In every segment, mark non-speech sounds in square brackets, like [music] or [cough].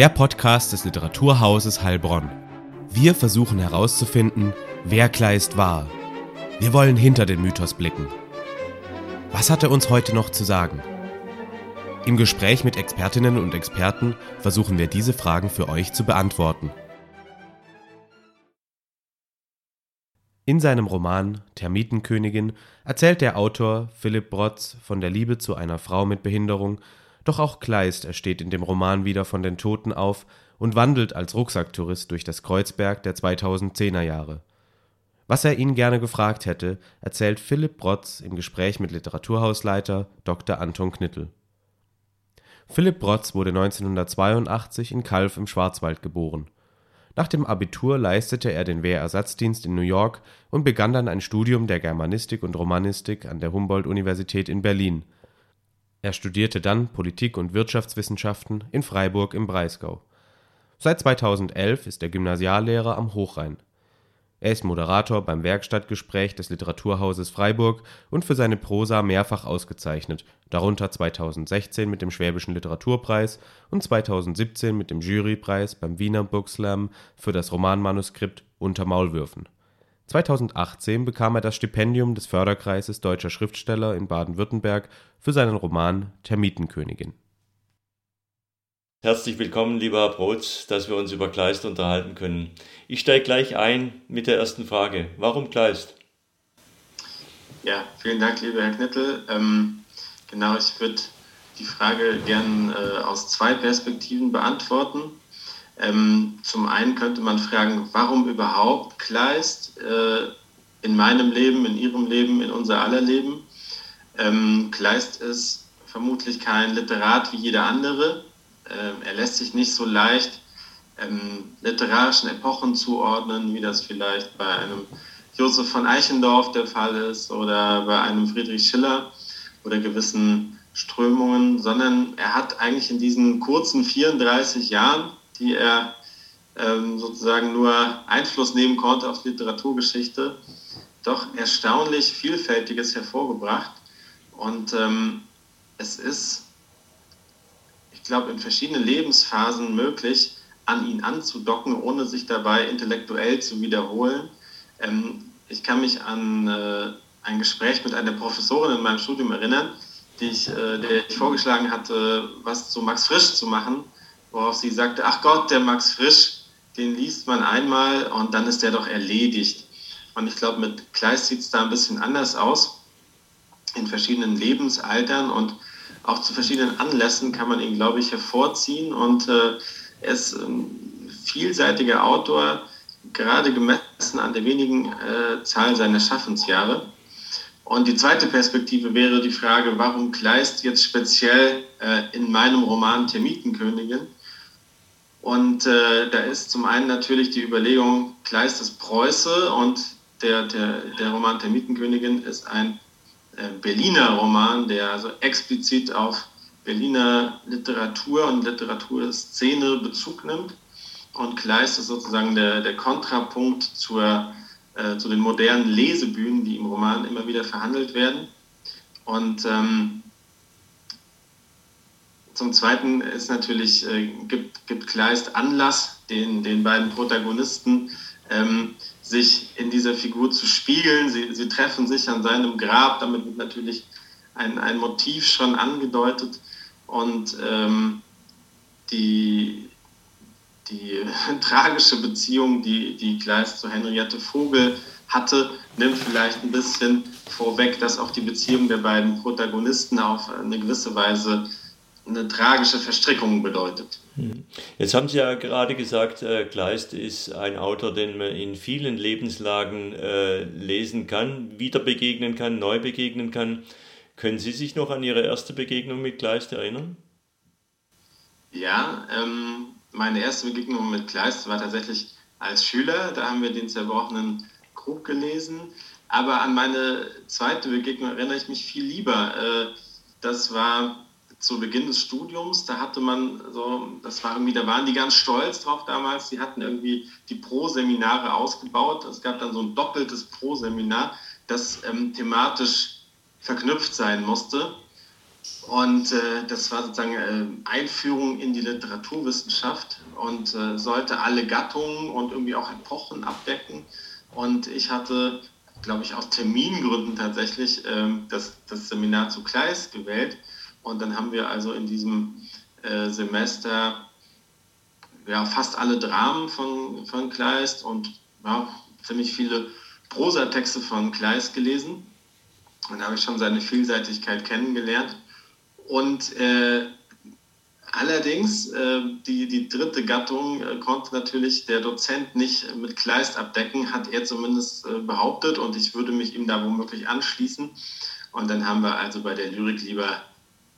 Der Podcast des Literaturhauses Heilbronn. Wir versuchen herauszufinden, wer Kleist war. Wir wollen hinter den Mythos blicken. Was hat er uns heute noch zu sagen? Im Gespräch mit Expertinnen und Experten versuchen wir diese Fragen für euch zu beantworten. In seinem Roman Termitenkönigin erzählt der Autor Philipp Brotz von der Liebe zu einer Frau mit Behinderung, doch auch Kleist ersteht in dem Roman wieder von den Toten auf und wandelt als Rucksacktourist durch das Kreuzberg der 2010er Jahre. Was er ihn gerne gefragt hätte, erzählt Philipp Brotz im Gespräch mit Literaturhausleiter Dr. Anton Knittel. Philipp Brotz wurde 1982 in Calw im Schwarzwald geboren. Nach dem Abitur leistete er den Wehrersatzdienst in New York und begann dann ein Studium der Germanistik und Romanistik an der Humboldt-Universität in Berlin. Er studierte dann Politik- und Wirtschaftswissenschaften in Freiburg im Breisgau. Seit 2011 ist er Gymnasiallehrer am Hochrhein. Er ist Moderator beim Werkstattgespräch des Literaturhauses Freiburg und für seine Prosa mehrfach ausgezeichnet, darunter 2016 mit dem Schwäbischen Literaturpreis und 2017 mit dem Jurypreis beim Wiener Bookslam für das Romanmanuskript Unter Maulwürfen. 2018 bekam er das Stipendium des Förderkreises Deutscher Schriftsteller in Baden-Württemberg für seinen Roman Termitenkönigin. Herzlich willkommen, lieber Herr Brotz, dass wir uns über Kleist unterhalten können. Ich steige gleich ein mit der ersten Frage. Warum Kleist? Ja, vielen Dank, lieber Herr Knittel. Ähm, genau, ich würde die Frage gern äh, aus zwei Perspektiven beantworten. Ähm, zum einen könnte man fragen, warum überhaupt Kleist äh, in meinem Leben, in Ihrem Leben, in unser aller Leben? Ähm, Kleist ist vermutlich kein Literat wie jeder andere. Ähm, er lässt sich nicht so leicht ähm, literarischen Epochen zuordnen, wie das vielleicht bei einem Josef von Eichendorff der Fall ist oder bei einem Friedrich Schiller oder gewissen Strömungen, sondern er hat eigentlich in diesen kurzen 34 Jahren, die er ähm, sozusagen nur Einfluss nehmen konnte auf Literaturgeschichte, doch erstaunlich Vielfältiges hervorgebracht. Und ähm, es ist, ich glaube, in verschiedenen Lebensphasen möglich, an ihn anzudocken, ohne sich dabei intellektuell zu wiederholen. Ähm, ich kann mich an äh, ein Gespräch mit einer Professorin in meinem Studium erinnern, die ich, äh, der ich vorgeschlagen hatte, was zu Max Frisch zu machen, worauf sie sagte, ach Gott, der Max Frisch, den liest man einmal und dann ist der doch erledigt. Und ich glaube, mit Kleist sieht es da ein bisschen anders aus. In verschiedenen Lebensaltern und auch zu verschiedenen Anlässen kann man ihn, glaube ich, hervorziehen. Und äh, er ist ein vielseitiger Autor, gerade gemessen an der wenigen äh, Zahl seiner Schaffensjahre. Und die zweite Perspektive wäre die Frage, warum Kleist jetzt speziell äh, in meinem Roman Termitenkönigin? Und äh, da ist zum einen natürlich die Überlegung, Kleist ist Preuße und der, der, der Roman Termitenkönigin ist ein äh, Berliner Roman, der also explizit auf Berliner Literatur und Literaturszene Bezug nimmt. Und Kleist ist sozusagen der, der Kontrapunkt zur, äh, zu den modernen Lesebühnen, die im Roman immer wieder verhandelt werden. Und ähm, zum Zweiten ist natürlich, äh, gibt, gibt Kleist Anlass, den, den beiden Protagonisten ähm, sich in dieser Figur zu spiegeln. Sie, sie treffen sich an seinem Grab, damit wird natürlich ein, ein Motiv schon angedeutet. Und ähm, die, die [laughs] tragische Beziehung, die, die Kleist zu Henriette Vogel hatte, nimmt vielleicht ein bisschen vorweg, dass auch die Beziehung der beiden Protagonisten auf eine gewisse Weise eine tragische Verstrickung bedeutet. Jetzt haben Sie ja gerade gesagt, äh, Kleist ist ein Autor, den man in vielen Lebenslagen äh, lesen kann, wieder begegnen kann, neu begegnen kann. Können Sie sich noch an Ihre erste Begegnung mit Kleist erinnern? Ja, ähm, meine erste Begegnung mit Kleist war tatsächlich als Schüler. Da haben wir den zerbrochenen Krug gelesen. Aber an meine zweite Begegnung erinnere ich mich viel lieber. Äh, das war zu Beginn des Studiums, da hatte man so, das war irgendwie, da waren die ganz stolz drauf damals, die hatten irgendwie die Pro-Seminare ausgebaut. Es gab dann so ein doppeltes Pro-Seminar, das ähm, thematisch verknüpft sein musste. Und äh, das war sozusagen äh, Einführung in die Literaturwissenschaft und äh, sollte alle Gattungen und irgendwie auch Epochen abdecken. Und ich hatte, glaube ich, aus Termingründen tatsächlich ähm, das, das Seminar zu Kleist gewählt und dann haben wir also in diesem äh, Semester ja, fast alle Dramen von, von Kleist und ja, ziemlich viele Prosatexte von Kleist gelesen. Und da habe ich schon seine Vielseitigkeit kennengelernt. Und äh, allerdings, äh, die, die dritte Gattung äh, konnte natürlich der Dozent nicht mit Kleist abdecken, hat er zumindest äh, behauptet. Und ich würde mich ihm da womöglich anschließen. Und dann haben wir also bei der Lyrik lieber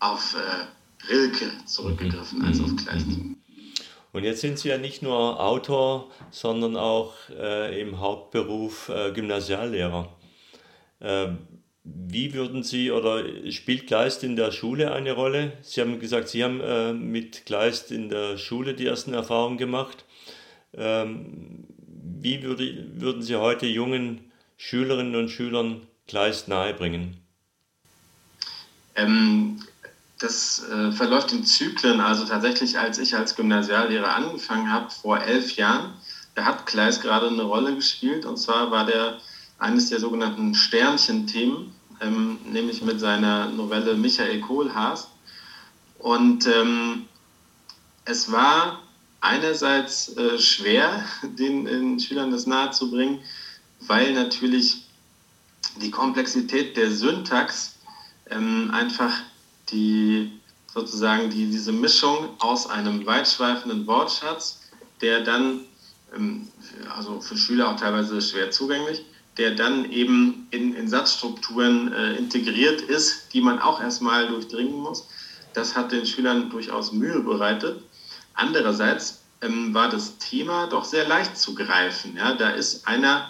auf äh, Rilke zurückgegriffen mhm. als auf Kleist. Und jetzt sind Sie ja nicht nur Autor, sondern auch äh, im Hauptberuf äh, Gymnasiallehrer. Ähm, wie würden Sie oder spielt Kleist in der Schule eine Rolle? Sie haben gesagt, Sie haben äh, mit Kleist in der Schule die ersten Erfahrungen gemacht. Ähm, wie würde, würden Sie heute jungen Schülerinnen und Schülern Kleist nahebringen? Ähm, das äh, verläuft in Zyklen. Also tatsächlich, als ich als Gymnasiallehrer angefangen habe, vor elf Jahren, da hat Kleist gerade eine Rolle gespielt. Und zwar war der eines der sogenannten Sternchen-Themen, ähm, nämlich mit seiner Novelle Michael Kohlhaas. Und ähm, es war einerseits äh, schwer, [laughs] den, den Schülern das nahezubringen, weil natürlich die Komplexität der Syntax ähm, einfach die sozusagen die, diese Mischung aus einem weitschweifenden Wortschatz, der dann, ähm, also für Schüler auch teilweise schwer zugänglich, der dann eben in, in Satzstrukturen äh, integriert ist, die man auch erstmal durchdringen muss. Das hat den Schülern durchaus Mühe bereitet. Andererseits ähm, war das Thema doch sehr leicht zu greifen. Ja? Da ist einer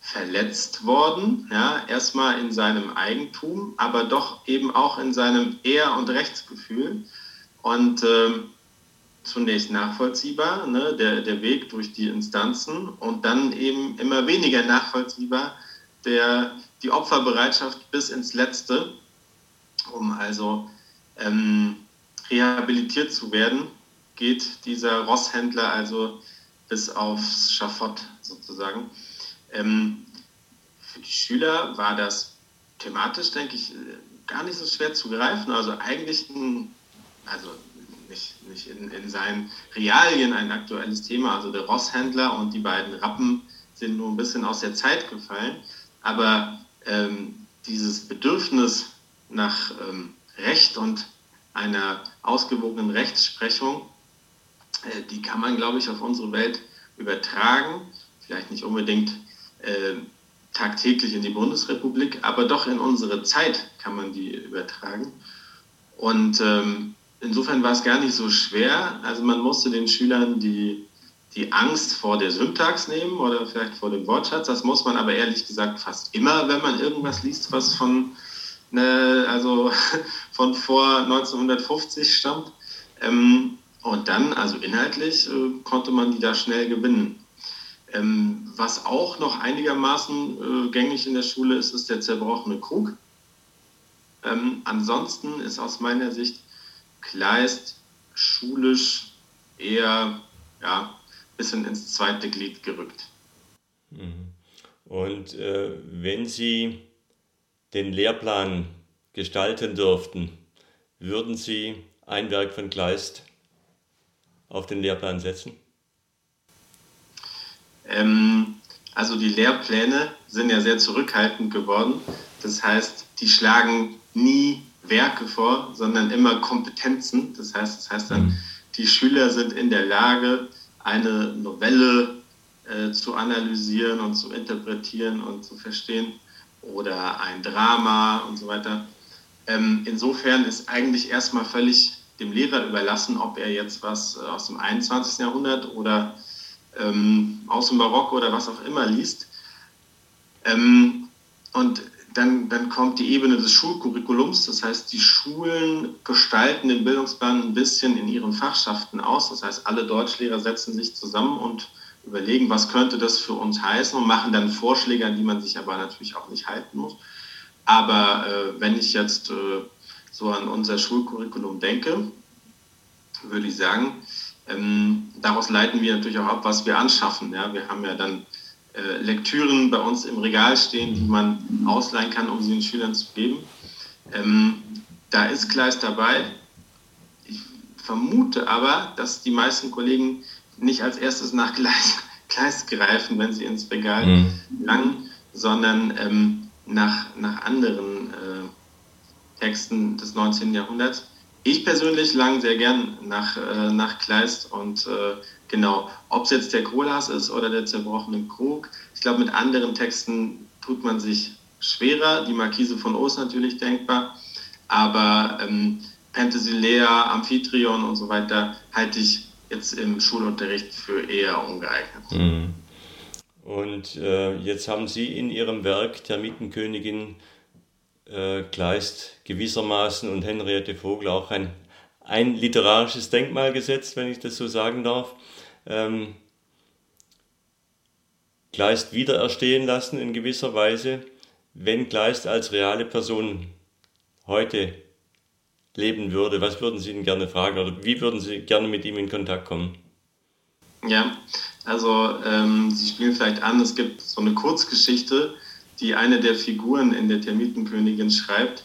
verletzt worden, ja, erstmal in seinem Eigentum, aber doch eben auch in seinem Ehr- und Rechtsgefühl. Und äh, zunächst nachvollziehbar, ne, der, der Weg durch die Instanzen und dann eben immer weniger nachvollziehbar der, die Opferbereitschaft bis ins Letzte, um also ähm, rehabilitiert zu werden, geht dieser Rosshändler also bis aufs Schafott sozusagen. Ähm, für die Schüler war das thematisch, denke ich, gar nicht so schwer zu greifen. Also eigentlich ein, also nicht, nicht in, in seinen Realien ein aktuelles Thema. Also der Rosshändler und die beiden Rappen sind nur ein bisschen aus der Zeit gefallen. Aber ähm, dieses Bedürfnis nach ähm, Recht und einer ausgewogenen Rechtsprechung, äh, die kann man, glaube ich, auf unsere Welt übertragen. Vielleicht nicht unbedingt äh, tagtäglich in die Bundesrepublik, aber doch in unsere Zeit kann man die übertragen. Und ähm, insofern war es gar nicht so schwer. Also man musste den Schülern die, die Angst vor der Syntax nehmen oder vielleicht vor dem Wortschatz. Das muss man aber ehrlich gesagt fast immer, wenn man irgendwas liest, was von, ne, also [laughs] von vor 1950 stammt. Ähm, und dann, also inhaltlich, äh, konnte man die da schnell gewinnen. Ähm, was auch noch einigermaßen äh, gängig in der Schule ist, ist der zerbrochene Krug. Ähm, ansonsten ist aus meiner Sicht Kleist schulisch eher ja, ein bisschen ins zweite Glied gerückt. Mhm. Und äh, wenn Sie den Lehrplan gestalten dürften, würden Sie ein Werk von Kleist auf den Lehrplan setzen? Ähm, also die Lehrpläne sind ja sehr zurückhaltend geworden. Das heißt, die schlagen nie Werke vor, sondern immer Kompetenzen. Das heißt, das heißt dann, mhm. die Schüler sind in der Lage, eine Novelle äh, zu analysieren und zu interpretieren und zu verstehen oder ein Drama und so weiter. Ähm, insofern ist eigentlich erstmal völlig dem Lehrer überlassen, ob er jetzt was äh, aus dem 21. Jahrhundert oder ähm, aus dem Barock oder was auch immer liest. Ähm, und dann, dann kommt die Ebene des Schulcurriculums, das heißt, die Schulen gestalten den Bildungsplan ein bisschen in ihren Fachschaften aus. Das heißt, alle Deutschlehrer setzen sich zusammen und überlegen, was könnte das für uns heißen und machen dann Vorschläge, an die man sich aber natürlich auch nicht halten muss. Aber äh, wenn ich jetzt äh, so an unser Schulcurriculum denke, würde ich sagen, ähm, daraus leiten wir natürlich auch ab, was wir anschaffen. Ja? Wir haben ja dann äh, Lektüren bei uns im Regal stehen, die man ausleihen kann, um sie den Schülern zu geben. Ähm, da ist Kleist dabei. Ich vermute aber, dass die meisten Kollegen nicht als erstes nach Kleist, Kleist [laughs] greifen, wenn sie ins Regal mhm. langen, sondern ähm, nach, nach anderen äh, Texten des 19. Jahrhunderts. Ich persönlich lang sehr gern nach, äh, nach Kleist und äh, genau, ob es jetzt der Kohlhaas ist oder der zerbrochene Krug. Ich glaube, mit anderen Texten tut man sich schwerer. Die Markise von Oos natürlich denkbar, aber ähm, Penthesilea, Amphitryon und so weiter halte ich jetzt im Schulunterricht für eher ungeeignet. Mhm. Und äh, jetzt haben Sie in Ihrem Werk Termitenkönigin äh, Kleist gewissermaßen und Henriette Vogel auch ein, ein literarisches Denkmal gesetzt, wenn ich das so sagen darf. Ähm, Kleist wiedererstehen lassen in gewisser Weise, wenn Kleist als reale Person heute leben würde, was würden Sie ihn gerne fragen oder wie würden Sie gerne mit ihm in Kontakt kommen? Ja, also ähm, Sie spielen vielleicht an, es gibt so eine Kurzgeschichte, die eine der Figuren in der Termitenkönigin schreibt,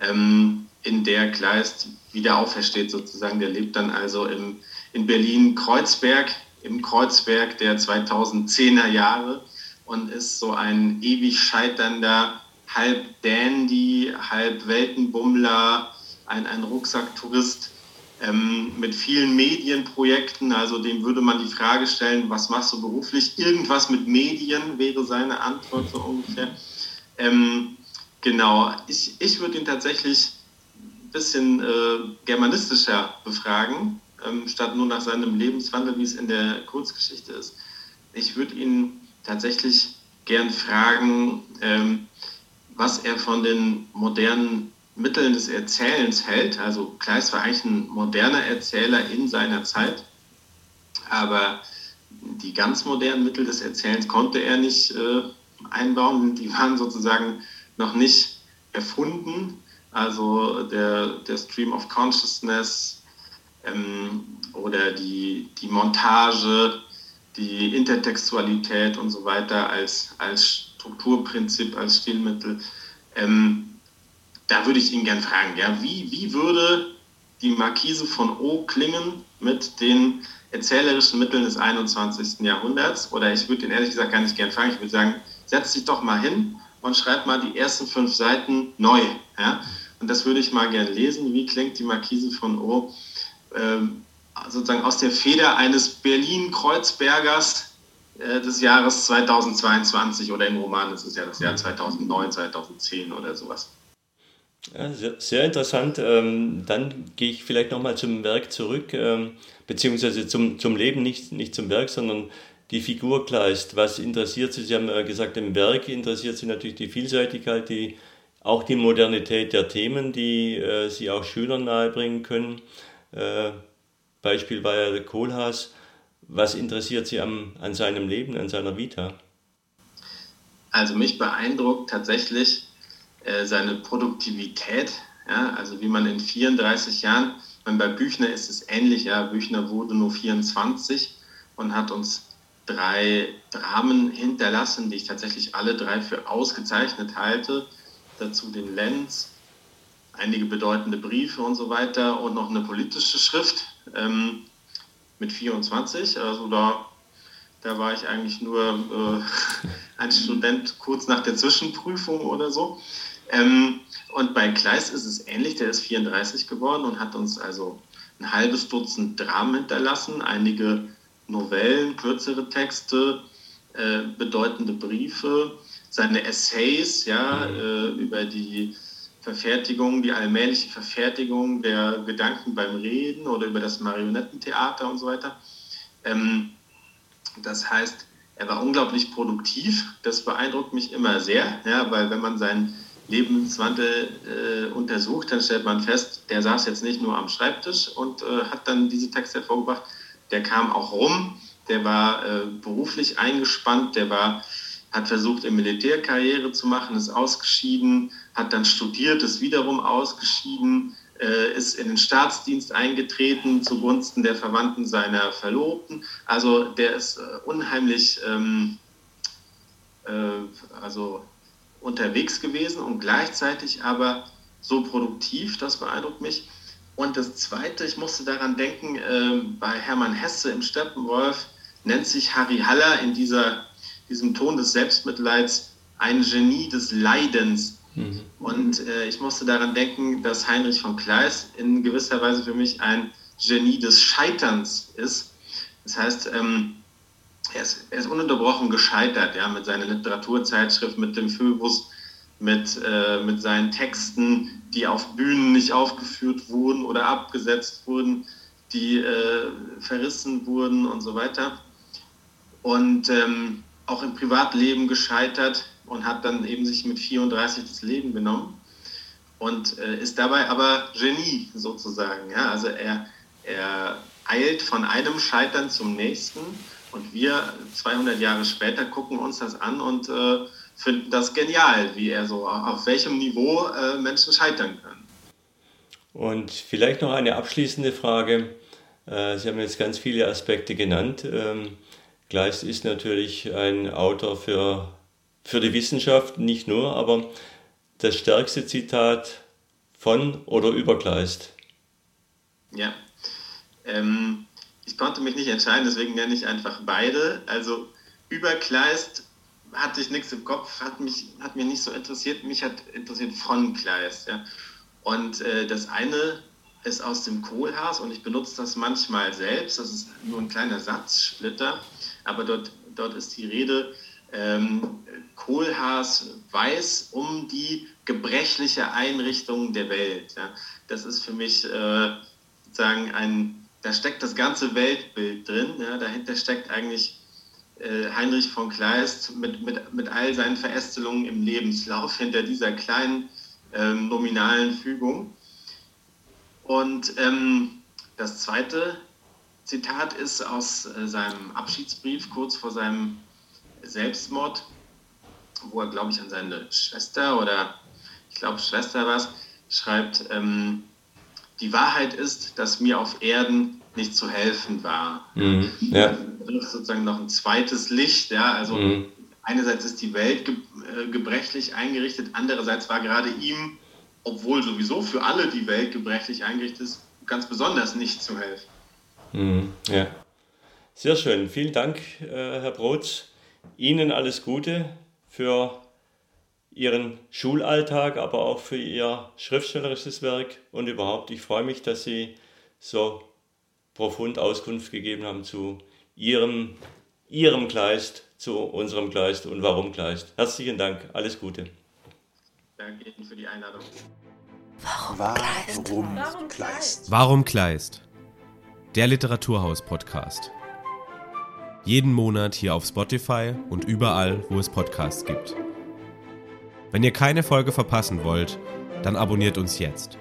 ähm, in der Kleist wieder aufersteht sozusagen. Der lebt dann also im, in Berlin-Kreuzberg, im Kreuzberg der 2010er Jahre und ist so ein ewig scheiternder, halb Dandy, halb Weltenbummler, ein, ein Rucksacktourist ähm, mit vielen Medienprojekten. Also dem würde man die Frage stellen, was machst du beruflich? Irgendwas mit Medien wäre seine Antwort so ungefähr. Ähm, genau, ich, ich würde ihn tatsächlich ein bisschen äh, germanistischer befragen, ähm, statt nur nach seinem Lebenswandel, wie es in der Kurzgeschichte ist. Ich würde ihn tatsächlich gern fragen, ähm, was er von den modernen Mitteln des Erzählens hält. Also Kleist war eigentlich ein moderner Erzähler in seiner Zeit, aber die ganz modernen Mittel des Erzählens konnte er nicht äh, einbauen. Die waren sozusagen noch nicht erfunden. Also der, der Stream of Consciousness ähm, oder die, die Montage, die Intertextualität und so weiter als, als Strukturprinzip, als Stilmittel. Ähm, da würde ich ihn gerne fragen, ja, wie, wie würde die Markise von O klingen mit den erzählerischen Mitteln des 21. Jahrhunderts? Oder ich würde ihn ehrlich gesagt gar nicht gerne fragen. Ich würde sagen, setz dich doch mal hin und schreib mal die ersten fünf Seiten neu. Ja? Und das würde ich mal gerne lesen. Wie klingt die Markise von O ähm, sozusagen aus der Feder eines Berlin-Kreuzbergers äh, des Jahres 2022 oder im Roman ist es ja das Jahr 2009, 2010 oder sowas. Ja, sehr, sehr, interessant. Ähm, dann gehe ich vielleicht nochmal zum Werk zurück, ähm, beziehungsweise zum, zum Leben, nicht, nicht zum Werk, sondern die Figur Kleist. Was interessiert Sie? Sie haben gesagt, im Werk interessiert Sie natürlich die Vielseitigkeit, die, auch die Modernität der Themen, die äh, Sie auch Schülern nahebringen können. Äh, Beispiel war ja Kohlhaas. Was interessiert Sie am, an seinem Leben, an seiner Vita? Also mich beeindruckt tatsächlich, äh, seine Produktivität, ja, also wie man in 34 Jahren, bei Büchner ist es ähnlich, ja, Büchner wurde nur 24 und hat uns drei Dramen hinterlassen, die ich tatsächlich alle drei für ausgezeichnet halte. Dazu den Lenz, einige bedeutende Briefe und so weiter und noch eine politische Schrift ähm, mit 24. Also da, da war ich eigentlich nur äh, [laughs] ein Student kurz nach der Zwischenprüfung oder so. Ähm, und bei Kleist ist es ähnlich, der ist 34 geworden und hat uns also ein halbes Dutzend Dramen hinterlassen, einige Novellen, kürzere Texte, äh, bedeutende Briefe, seine Essays ja, äh, über die Verfertigung, die allmähliche Verfertigung der Gedanken beim Reden oder über das Marionettentheater und so weiter. Ähm, das heißt, er war unglaublich produktiv. Das beeindruckt mich immer sehr, ja, weil wenn man seinen Lebenswandel äh, untersucht, dann stellt man fest, der saß jetzt nicht nur am Schreibtisch und äh, hat dann diese Texte hervorgebracht, der kam auch rum, der war äh, beruflich eingespannt, der war, hat versucht, eine Militärkarriere zu machen, ist ausgeschieden, hat dann studiert, ist wiederum ausgeschieden, äh, ist in den Staatsdienst eingetreten zugunsten der Verwandten seiner Verlobten. Also der ist äh, unheimlich ähm, äh, also unterwegs gewesen und gleichzeitig aber so produktiv, das beeindruckt mich. Und das Zweite, ich musste daran denken, äh, bei Hermann Hesse im Steppenwolf nennt sich Harry Haller in dieser, diesem Ton des Selbstmitleids ein Genie des Leidens. Mhm. Und äh, ich musste daran denken, dass Heinrich von Kleist in gewisser Weise für mich ein Genie des Scheiterns ist. Das heißt, ähm, er, ist, er ist ununterbrochen gescheitert, ja, mit seiner Literaturzeitschrift, mit dem Phöbus, mit, äh, mit seinen Texten, die auf Bühnen nicht aufgeführt wurden oder abgesetzt wurden, die äh, verrissen wurden und so weiter. Und ähm, auch im Privatleben gescheitert und hat dann eben sich mit 34 das Leben genommen und äh, ist dabei aber Genie sozusagen. Ja? Also er, er eilt von einem Scheitern zum nächsten und wir 200 Jahre später gucken uns das an und äh, finden das genial, wie er so, auf welchem Niveau äh, Menschen scheitern können. Und vielleicht noch eine abschließende Frage. Äh, Sie haben jetzt ganz viele Aspekte genannt. Ähm, Gleist ist natürlich ein Autor für für die Wissenschaft nicht nur, aber das stärkste Zitat von oder über Kleist. Ja, ähm, ich konnte mich nicht entscheiden, deswegen nenne ich einfach beide. Also über Kleist hatte ich nichts im Kopf, hat mich, hat mich nicht so interessiert. Mich hat interessiert von Kleist. Ja. Und äh, das eine ist aus dem Kohlhaas und ich benutze das manchmal selbst. Das ist nur ein kleiner Satzsplitter, aber dort, dort ist die Rede ähm, Kohlhaas weiß um die gebrechliche Einrichtung der Welt. Ja. Das ist für mich äh, sozusagen ein, da steckt das ganze Weltbild drin. Ja. Dahinter steckt eigentlich äh, Heinrich von Kleist mit, mit, mit all seinen Verästelungen im Lebenslauf hinter dieser kleinen ähm, nominalen Fügung. Und ähm, das zweite Zitat ist aus äh, seinem Abschiedsbrief kurz vor seinem Selbstmord, wo er, glaube ich, an seine Schwester oder ich glaube, Schwester war es, schreibt, ähm, die Wahrheit ist, dass mir auf Erden nicht zu helfen war. Mhm, ja. Das ist sozusagen noch ein zweites Licht, ja, also mhm. einerseits ist die Welt ge äh, gebrechlich eingerichtet, andererseits war gerade ihm, obwohl sowieso für alle die Welt gebrechlich eingerichtet ist, ganz besonders nicht zu helfen. Mhm, ja. Sehr schön. Vielen Dank, äh, Herr Brotz. Ihnen alles Gute für Ihren Schulalltag, aber auch für Ihr schriftstellerisches Werk und überhaupt. Ich freue mich, dass Sie so profund Auskunft gegeben haben zu Ihrem, Ihrem Kleist, zu unserem Kleist und warum Kleist. Herzlichen Dank, alles Gute. Danke Ihnen für die Einladung. Warum, Kleist? Warum Kleist? Warum Kleist? Der Literaturhaus-Podcast. Jeden Monat hier auf Spotify und überall, wo es Podcasts gibt. Wenn ihr keine Folge verpassen wollt, dann abonniert uns jetzt.